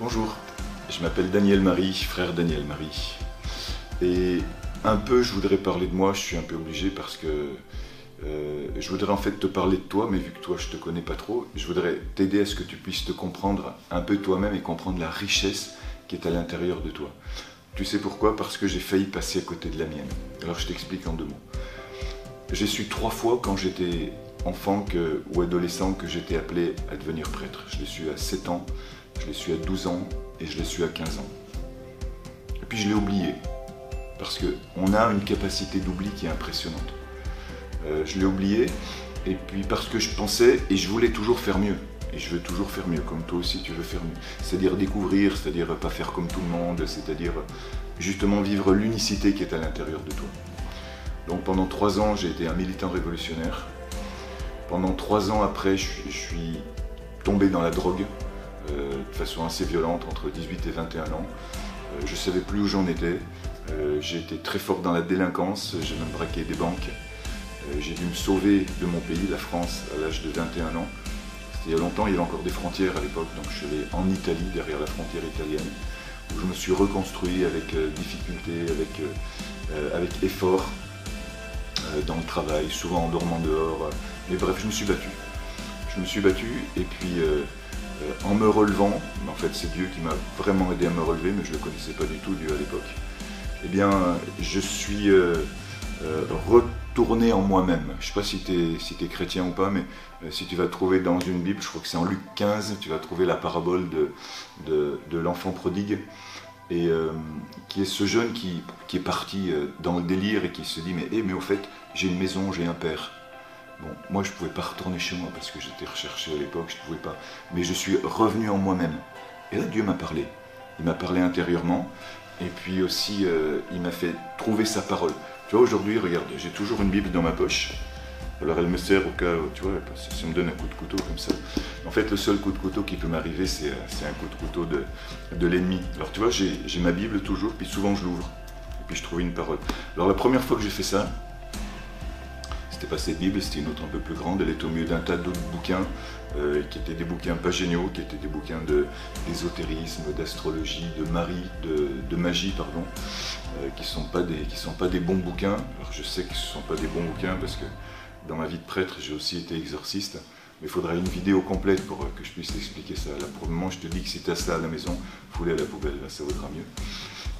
Bonjour, je m'appelle Daniel Marie, frère Daniel Marie. Et un peu, je voudrais parler de moi, je suis un peu obligé parce que euh, je voudrais en fait te parler de toi, mais vu que toi je te connais pas trop, je voudrais t'aider à ce que tu puisses te comprendre un peu toi-même et comprendre la richesse qui est à l'intérieur de toi. Tu sais pourquoi? Parce que j'ai failli passer à côté de la mienne. Alors je t'explique en deux mots. J'ai su trois fois quand j'étais enfant ou adolescent que j'étais appelé à devenir prêtre. Je l'ai su à 7 ans, je l'ai su à 12 ans et je l'ai su à 15 ans. Et puis je l'ai oublié. Parce qu'on a une capacité d'oubli qui est impressionnante. Euh, je l'ai oublié, et puis parce que je pensais, et je voulais toujours faire mieux. Et je veux toujours faire mieux, comme toi aussi tu veux faire mieux. C'est-à-dire découvrir, c'est-à-dire pas faire comme tout le monde, c'est-à-dire justement vivre l'unicité qui est à l'intérieur de toi. Donc pendant trois ans, j'ai été un militant révolutionnaire. Pendant trois ans après, je, suis tombé dans la drogue de façon assez violente, entre 18 et 21 ans. Euh, je ne savais plus où j'en étais. j'ai été très fort dans la délinquance, j'ai même braqué des banques. Euh, j'ai dû me sauver de mon pays, la France, à l'âge de 21 ans. C'était il y a longtemps, il y avait encore des frontières à l'époque, donc je suis allé en Italie, derrière la frontière italienne, où je me suis reconstruit avec euh, difficulté, avec, euh, avec effort dans le travail, souvent en dormant dehors. Mais bref, je me suis battu. Je me suis battu et puis en me relevant, en fait c'est Dieu qui m'a vraiment aidé à me relever, mais je ne le connaissais pas du tout Dieu à l'époque. Eh bien, je suis retourner en moi-même. Je ne sais pas si tu es, chrétien ou pas, mais euh, si tu vas trouver dans une Bible, je crois que c'est en Luc 15, tu vas trouver la parabole de, l'enfant prodigue, euh, qui est ce jeune qui, est parti euh, dans le délire et qui se dit, mais, eh, mais au fait, j'ai une maison, j'ai un père. Bon, moi je ne pouvais pas retourner chez moi parce que j'étais recherché à l'époque, je ne pouvais pas. Mais je suis revenu en moi-même. Et là, Dieu m'a parlé. Il m'a parlé intérieurement, et puis aussi, il m'a fait trouver sa parole. Tu vois, aujourd'hui, regarde, j'ai toujours une Bible dans ma poche. Alors elle me sert au cas où, tu vois, si on me donne un coup de couteau comme ça. En fait, le seul coup de couteau qui peut m'arriver, c'est un coup de couteau de, de l'ennemi. Alors tu vois, j'ai ma Bible toujours, puis souvent je l'ouvre. Et puis je trouve une parole. Alors la première fois que j'ai fait ça, c'était pas cette Bible, c'était une autre un peu plus grande. Elle est au milieu d'un tas d'autres bouquins, euh, qui étaient des bouquins pas géniaux, qui étaient des bouquins d'ésotérisme, d'astrologie, de de, magie, pardon, euh, qui sont sont pas des bons bouquins. Alors je sais que ce sont pas des bons bouquins parce que dans ma vie de prêtre, j'ai aussi été exorciste. Mais il faudra une vidéo complète pour que je puisse t'expliquer ça. Là, pour le moment, je te dis que si tu as ça à la maison, foulez à la poubelle, là, ça vaudra mieux.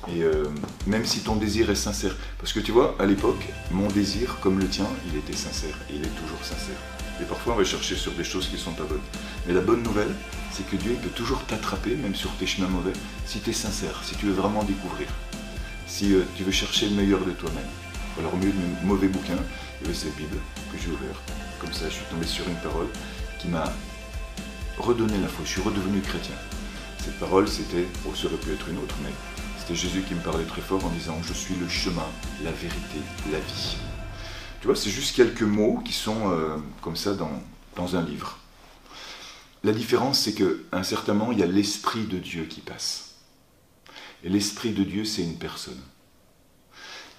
Et euh, même si ton désir est sincère, parce que tu vois, à l'époque, mon désir, comme le tien, il était sincère, et il est toujours sincère. Et parfois, on va chercher sur des choses qui ne sont pas bonnes. Mais la bonne nouvelle, c'est que Dieu peut toujours t'attraper, même sur tes chemins mauvais, si tu es sincère, si tu veux vraiment découvrir, si euh, tu veux chercher le meilleur de toi-même. Alors, au milieu de mauvais bouquins, il y avait cette Bible que j'ai ouverte. Comme ça, je suis tombé sur une parole qui m'a redonné la foi. Je suis redevenu chrétien. Cette parole, c'était, oh, ça aurait pu être une autre, mais c'était Jésus qui me parlait très fort en disant Je suis le chemin, la vérité, la vie. Tu vois, c'est juste quelques mots qui sont euh, comme ça dans, dans un livre. La différence, c'est certain moment, il y a l'Esprit de Dieu qui passe. Et l'Esprit de Dieu, c'est une personne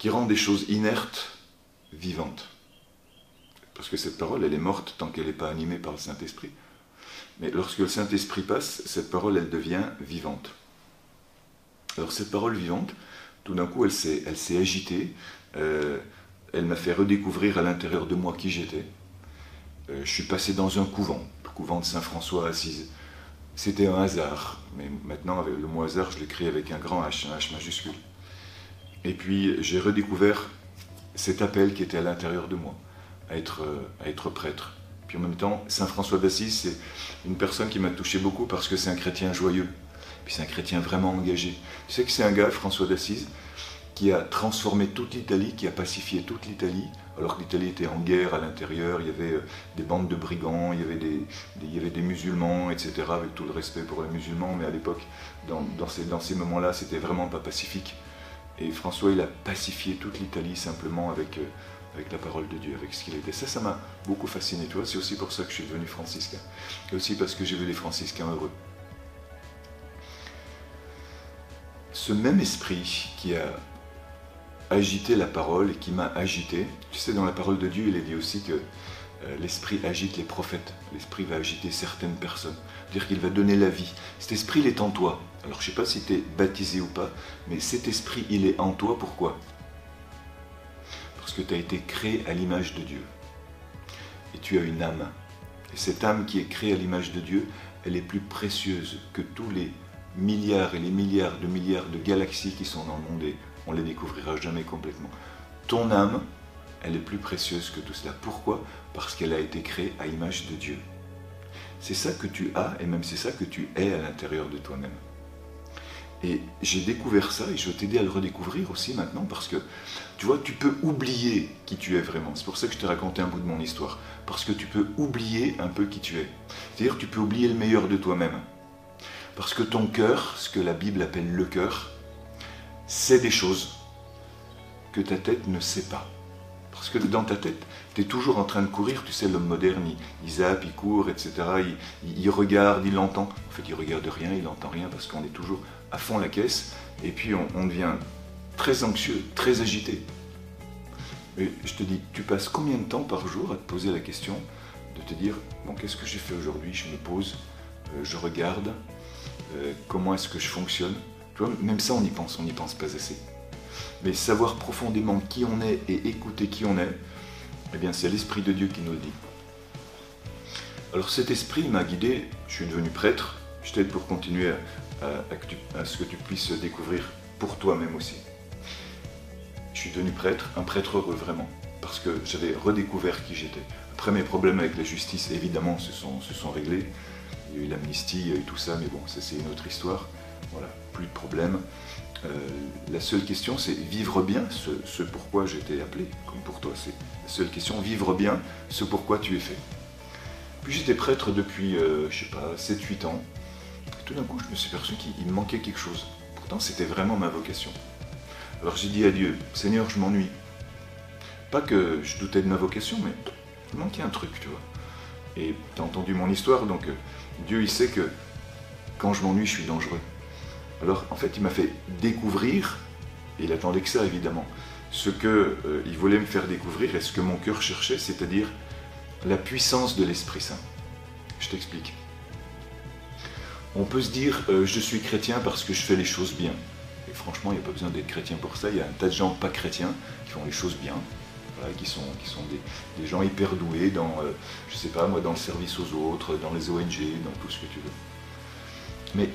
qui rend des choses inertes vivantes. Parce que cette parole, elle est morte tant qu'elle n'est pas animée par le Saint-Esprit. Mais lorsque le Saint-Esprit passe, cette parole, elle devient vivante. Alors cette parole vivante, tout d'un coup, elle s'est, agitée. Euh, elle m'a fait redécouvrir à l'intérieur de moi qui j'étais. Euh, je suis passé dans un couvent, le couvent de Saint-François Assise. C'était un hasard, mais maintenant, avec le mot hasard, je l'écris avec un grand H, un H majuscule. Et puis, j'ai redécouvert cet appel qui était à l'intérieur de moi, à être, à être prêtre. Puis en même temps, Saint François d'Assise, c'est une personne qui m'a touché beaucoup parce que c'est un chrétien joyeux. C'est un chrétien vraiment engagé. Tu sais que c'est un gars, François d'Assise, qui a transformé toute l'Italie, qui a pacifié toute l'Italie, alors que l'Italie était en guerre à l'intérieur, il y avait euh, des bandes de brigands, il y avait des, des musulmans, etc., avec tout le respect pour les musulmans, mais à l'époque, dans, ces, moments-là, c'était vraiment pas pacifique. Et François, il a pacifié toute l'Italie simplement avec, euh, la parole de Dieu, avec ce qu'il était. Ça, ça m'a beaucoup fasciné, c'est aussi pour ça que je suis devenu franciscain. Et aussi parce que j'ai vu les franciscains heureux. Ce même esprit qui a agité la parole et qui m'a agité, tu sais, dans la parole de Dieu, il est dit aussi que euh, l'esprit agite les prophètes, l'esprit va agiter certaines personnes, dire qu'il va donner la vie. Cet esprit, il est en toi. Alors je ne sais pas si tu es baptisé ou pas, mais cet esprit, il est en toi. Pourquoi? Parce que tu as été créé à l'image de Dieu. Et tu as une âme. Et cette âme qui est créée à l'image de Dieu, elle est plus précieuse que tous les milliards et les milliards de milliards de galaxies qui sont dans le monde et on les découvrira jamais complètement. Ton âme, elle est plus précieuse que tout cela. Pourquoi? Parce qu'elle a été créée à l'image de Dieu. C'est ça que tu as et même c'est ça que tu es à l'intérieur de toi-même. Et j'ai découvert ça et je vais t'aider à le redécouvrir aussi maintenant parce que, tu vois, tu peux oublier qui tu es vraiment. C'est pour ça que je t'ai raconté un bout de mon histoire. Parce que tu peux oublier un peu qui tu es. C'est-à-dire tu peux oublier le meilleur de toi-même. Parce que ton cœur, ce que la Bible appelle le cœur, c'est des choses que ta tête ne sait pas. Parce que dans ta tête, tu es toujours en train de courir, tu sais, l'homme moderne, il, zappe, il court, etc. Il, regarde, il entend. En fait, il regarde rien, il n'entend rien parce qu'on est toujours à fond la caisse, et puis on, devient très anxieux, très agité. Et je te dis, tu passes combien de temps par jour à te poser la question de te dire, bon, qu'est-ce que j'ai fait aujourd'hui? Je me pose, euh, je regarde, euh, comment est-ce que je fonctionne tu vois, Même ça, on y pense, on n'y pense pas assez. Mais savoir profondément qui on est et écouter qui on est, eh bien, c'est l'Esprit de Dieu qui nous le dit. Alors cet esprit m'a guidé, je suis devenu prêtre, je t'aide pour continuer à, ce que tu puisses découvrir pour toi-même aussi. Je suis devenu prêtre, un prêtre heureux vraiment, parce que j'avais redécouvert qui j'étais. Après mes problèmes avec la justice, évidemment, se sont réglés. Il y a eu l'amnistie, il y a eu tout ça, mais bon, ça c'est une autre histoire. Voilà, plus de problème. Euh, la seule question, c'est vivre bien ce, pourquoi j'étais appelé, comme pour toi. C'est la seule question, vivre bien ce pourquoi tu es fait. Puis j'étais prêtre depuis, euh, je sais pas, 7-8 ans tout d'un coup, je me suis perçu qu'il me manquait quelque chose. Pourtant, c'était vraiment ma vocation. Alors j'ai dit à Dieu, Seigneur, je m'ennuie. Pas que je doutais de ma vocation, mais il manquait un truc, tu vois. Et tu as entendu mon histoire, donc euh, Dieu, il sait que quand je m'ennuie, je suis dangereux. Alors, en fait, il m'a fait découvrir, et il attendait que ça, évidemment, ce qu'il euh, voulait me faire découvrir et ce que mon cœur cherchait, c'est-à-dire la puissance de l'Esprit Saint. Je t'explique. On peut se dire euh, je suis chrétien parce que je fais les choses bien. Et franchement, il n'y a pas besoin d'être chrétien pour ça. Il y a un tas de gens pas chrétiens qui font les choses bien, qui sont, qui sont des, gens hyper doués dans, euh, je sais pas moi, dans le service aux autres, dans les ONG, dans tout ce que tu veux. Mais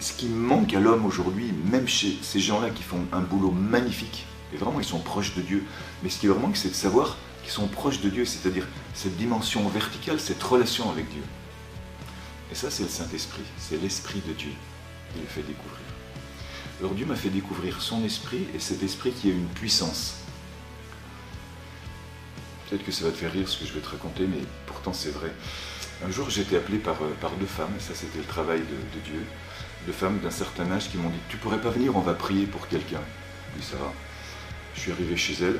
ce qui manque à l'homme aujourd'hui, même chez ces gens-là qui font un boulot magnifique, et vraiment ils sont proches de Dieu, mais ce qui leur manque, c'est de savoir qu'ils sont proches de Dieu, c'est-à-dire cette dimension verticale, cette relation avec Dieu. Et ça, c'est le Saint-Esprit, c'est l'Esprit de Dieu qui le fait découvrir. Alors Dieu m'a fait découvrir son esprit et cet esprit qui a une puissance. Peut-être que ça va te faire rire ce que je vais te raconter, mais pourtant c'est vrai. Un jour, j'ai été appelé par, euh, deux femmes, ça c'était le travail de, Dieu, deux femmes d'un certain âge qui m'ont dit Tu pourrais pas venir, on va prier pour quelqu'un. Oui, ça va. Je suis arrivé chez elles,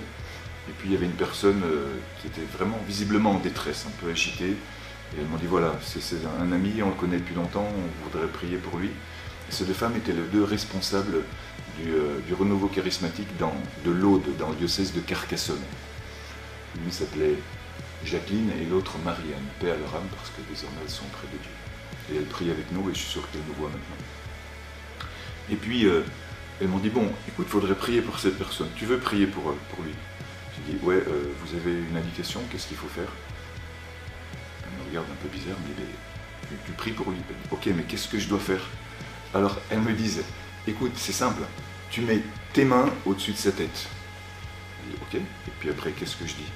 et puis il y avait une personne euh, qui était vraiment visiblement en détresse, un peu agitée, et elles m'ont dit voilà, c'est un ami, on le connaît depuis longtemps, on voudrait prier pour lui. Ces deux femmes étaient les deux responsables du, euh, renouveau charismatique de l'Aude, dans le diocèse de Carcassonne. L'une s'appelait Jacqueline et l'autre Marianne, paix à leur âme, parce que désormais elles sont près de Dieu. Et elles prient avec nous et je suis sûr qu'elles nous voient maintenant. Et puis, euh, elles m'ont dit, bon, écoute, il faudrait prier pour cette personne. Tu veux prier pour, pour lui? J'ai dit, ouais, euh, vous avez une indication, qu'est-ce qu'il faut faire? Regarde un peu bizarre, mais tu pries pour lui. Ok, mais qu'est-ce que je dois faire? Alors elle me disait, écoute, c'est simple, tu mets tes mains au-dessus de sa tête. Je dis, ok, et puis après, qu'est-ce que je dis?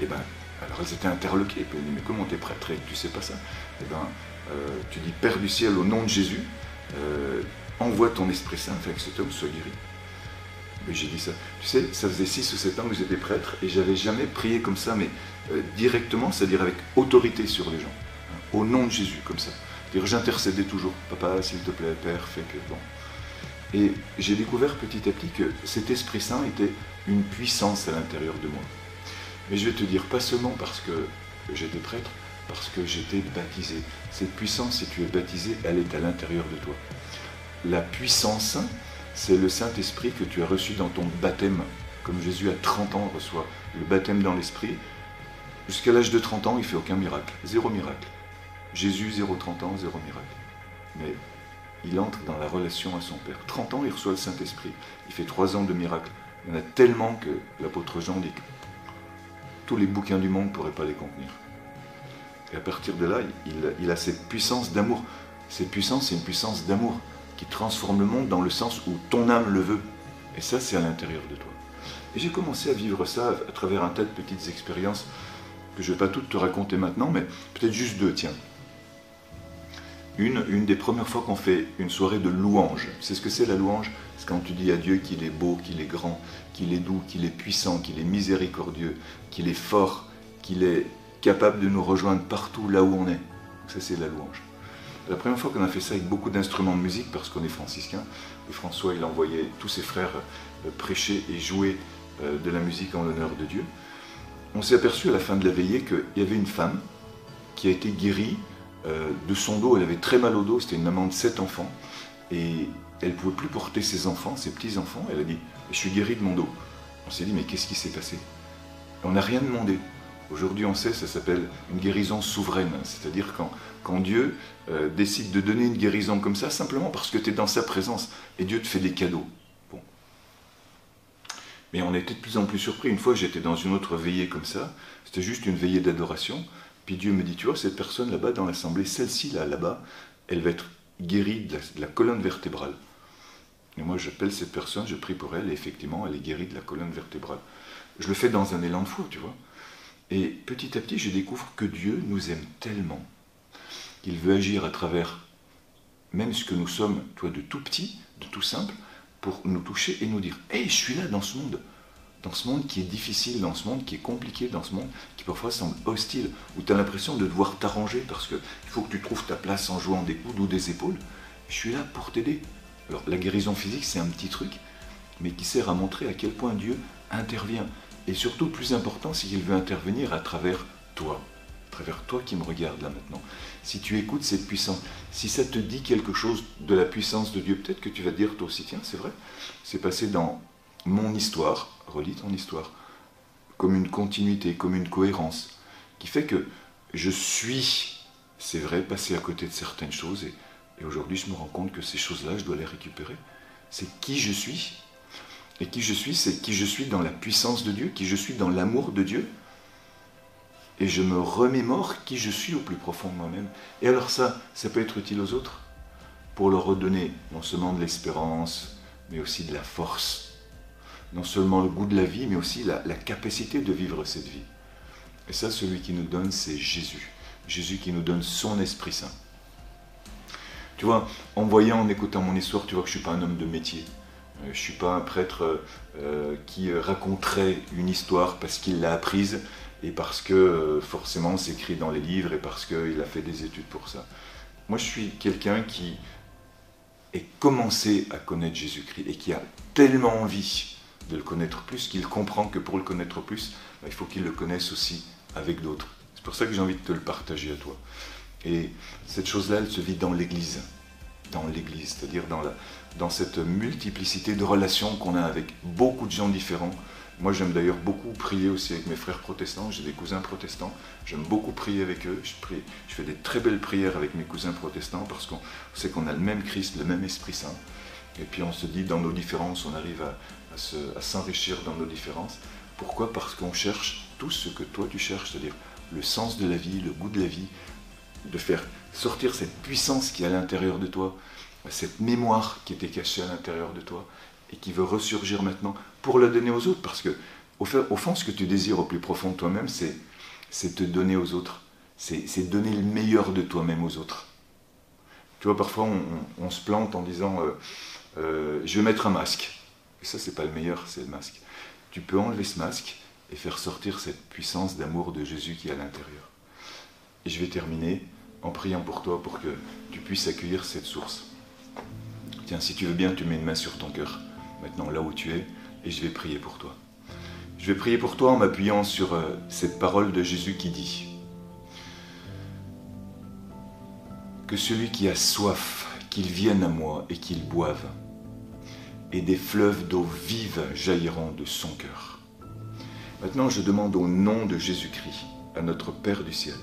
Eh ben, alors elles étaient interloquées. Puis mais comment t'es prêtre Tu sais pas ça Eh ben, euh, tu dis, Père du ciel, au nom de Jésus, euh, envoie ton Esprit Saint afin que cet homme soit guéri. Mais j'ai dit ça. Tu sais, ça faisait 6 ou 7 ans que j'étais prêtre et j'avais jamais prié comme ça, mais euh, directement, c'est-à-dire avec autorité sur les gens, au nom de Jésus, comme ça. C'est-à-dire j'intercédais toujours, papa, s'il te plaît, Père, fais que bon. Et j'ai découvert petit à petit que cet Esprit Saint était une puissance à l'intérieur de moi. Mais je vais te dire, pas seulement parce que j'étais prêtre, parce que j'étais baptisé. Cette puissance, si tu es baptisé, elle est à l'intérieur de toi. La puissance, c'est le Saint-Esprit que tu as reçu dans ton baptême. Comme Jésus à 30 ans reçoit le baptême dans l'Esprit, Jusqu'à l'âge de 30 ans, il fait aucun miracle. Zéro miracle. Jésus, 0 30 ans, zéro miracle. Mais il entre dans la relation à son Père. 30 ans, il reçoit le Saint-Esprit. Il fait 3 ans de miracles. Il y en a tellement que l'apôtre Jean dit tous les bouquins du monde ne pourraient pas les contenir. Et à partir de là, il, a cette puissance d'amour. Cette puissance, c'est une puissance d'amour qui transforme le monde dans le sens où ton âme le veut. Et ça, c'est à l'intérieur de toi. Et j'ai commencé à vivre ça à travers un tas de petites expériences que je ne vais pas toutes te raconter maintenant, mais peut-être juste deux, tiens. Une, une des premières fois qu'on fait une soirée de louange. C'est ce que c'est la louange? C'est quand tu dis à Dieu qu'il est beau, qu'il est grand, qu'il est doux, qu'il est puissant, qu'il est miséricordieux, qu'il est fort, qu'il est capable de nous rejoindre partout là où on est. Ça, c'est la louange. La première fois qu'on a fait ça avec beaucoup d'instruments de musique, parce qu'on est franciscain, et François, il envoyait tous ses frères euh, prêcher et jouer euh, de la musique en l'honneur de Dieu, on s'est aperçu à la fin de la veillée qu'il y avait une femme qui a été guérie euh, de son dos. Elle avait très mal au dos, c'était une maman de sept enfants, et elle ne pouvait plus porter ses enfants, ses petits-enfants. Elle a dit Je suis guérie de mon dos. On s'est dit Mais qu'est-ce qui s'est passé? On n'a rien demandé. Aujourd'hui, on sait, ça s'appelle une guérison souveraine. C'est-à-dire quand, Dieu euh, décide de donner une guérison comme ça, simplement parce que tu es dans sa présence et Dieu te fait des cadeaux. Mais on était de plus en plus surpris. Une fois, j'étais dans une autre veillée comme ça. C'était juste une veillée d'adoration. Puis Dieu me dit Tu vois, cette personne là-bas dans l'assemblée, celle-ci là, là-bas, elle va être guérie de la, colonne vertébrale. Et moi, j'appelle cette personne, je prie pour elle, et effectivement, elle est guérie de la colonne vertébrale. Je le fais dans un élan de foi, tu vois. Et petit à petit, je découvre que Dieu nous aime tellement qu'il veut agir à travers même ce que nous sommes, toi, de tout petit, de tout simple, pour nous toucher et nous dire Hé, je suis là dans ce monde dans ce monde qui est difficile, dans ce monde qui est compliqué, dans ce monde qui parfois semble hostile, où tu as l'impression de devoir t'arranger parce qu'il faut que tu trouves ta place en jouant des coudes ou des épaules. Je suis là pour t'aider. Alors la guérison physique, c'est un petit truc, mais qui sert à montrer à quel point Dieu intervient. Et surtout, plus important, c'est qu'il veut intervenir à travers toi, à travers toi qui me regardes là maintenant. Si tu écoutes cette puissance, si ça te dit quelque chose de la puissance de Dieu, peut-être que tu vas dire toi aussi, tiens, c'est vrai, c'est passé dans mon histoire, relis ton histoire, comme une continuité, comme une cohérence, qui fait que je suis, c'est vrai, passé à côté de certaines choses, et, et aujourd'hui je me rends compte que ces choses-là, je dois les récupérer. C'est qui je suis, et qui je suis, c'est qui je suis dans la puissance de Dieu, qui je suis dans l'amour de Dieu. Et je me remémore qui je suis au plus profond de moi-même. Et alors ça, ça peut être utile aux autres, pour leur redonner non seulement de l'espérance, mais aussi de la force. Non seulement le goût de la vie, mais aussi la, capacité de vivre cette vie. Et ça, celui qui nous donne, c'est Jésus. Jésus qui nous donne son Esprit Saint. Tu vois, en voyant, en écoutant mon histoire, tu vois que je ne suis pas un homme de métier. Euh, je ne suis pas un prêtre euh, qui raconterait une histoire parce qu'il l'a apprise et parce que euh, forcément c'est écrit dans les livres et parce qu'il a fait des études pour ça. Moi je suis quelqu'un qui est commencé à connaître Jésus-Christ et qui a tellement envie de le connaître plus qu'il comprend que pour le connaître plus, bah, il faut qu'il le connaisse aussi avec d'autres. C'est pour ça que j'ai envie de te le partager à toi. Et cette chose-là, elle se vit dans l'Église. Dans l'Église, c'est-à-dire dans cette multiplicité de relations qu'on a avec beaucoup de gens différents. Moi, j'aime d'ailleurs beaucoup prier aussi avec mes frères protestants. J'ai des cousins protestants. J'aime beaucoup prier avec eux. Je, fais des très belles prières avec mes cousins protestants parce qu'on sait qu'on a le même Christ, le même Esprit Saint. Et puis on se dit, dans nos différences, on arrive à s'enrichir dans nos différences. Pourquoi? Parce qu'on cherche tout ce que toi tu cherches, c'est-à-dire le sens de la vie, le goût de la vie, de faire sortir cette puissance qui est à l'intérieur de toi, cette mémoire qui était cachée à l'intérieur de toi et qui veut ressurgir maintenant pour la donner aux autres. Parce que, au, fond, ce que tu désires au plus profond de toi-même, c'est te donner aux autres. C'est donner le meilleur de toi-même aux autres. Tu vois, parfois, on, se plante en disant euh, euh, Je vais mettre un masque. Et ça, c'est pas le meilleur, c'est le masque. Tu peux enlever ce masque et faire sortir cette puissance d'amour de Jésus qui est à l'intérieur. Et je vais terminer en priant pour toi pour que tu puisses accueillir cette source. Tiens, si tu veux bien, tu mets une main sur ton cœur, maintenant là où tu es, et je vais prier pour toi. Je vais prier pour toi en m'appuyant sur euh, cette parole de Jésus qui dit Que celui qui a soif, qu'il vienne à moi et qu'il boive, et des fleuves d'eau vive jailliront de son cœur. Maintenant, je demande au nom de Jésus-Christ, à notre Père du ciel,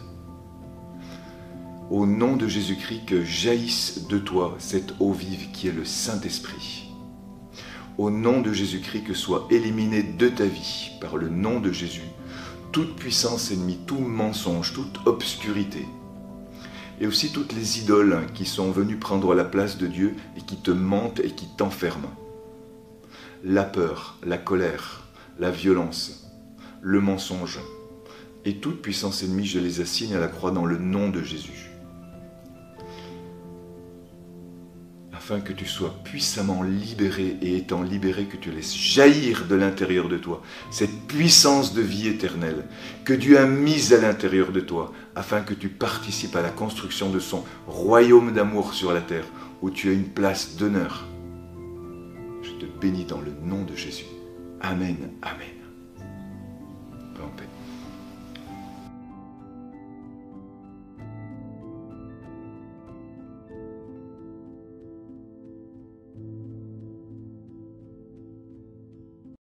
au nom de Jésus-Christ, que jaillisse de toi cette eau vive qui est le Saint-Esprit. Au nom de Jésus-Christ, que soit éliminé de ta vie, par le nom de Jésus, toute puissance ennemie, tout mensonge, toute obscurité, et aussi toutes les idoles qui sont venues prendre la place de Dieu et qui te mentent et qui t'enferment. La peur, la colère, la violence, le mensonge et toute puissance ennemie, je les assigne à la croix dans le nom de Jésus. Afin que tu sois puissamment libéré et étant libéré, que tu laisses jaillir de l'intérieur de toi cette puissance de vie éternelle que Dieu a mise à l'intérieur de toi, afin que tu participes à la construction de son royaume d'amour sur la terre, où tu as une place d'honneur. Je te bénis dans le nom de Jésus. Amen, Amen.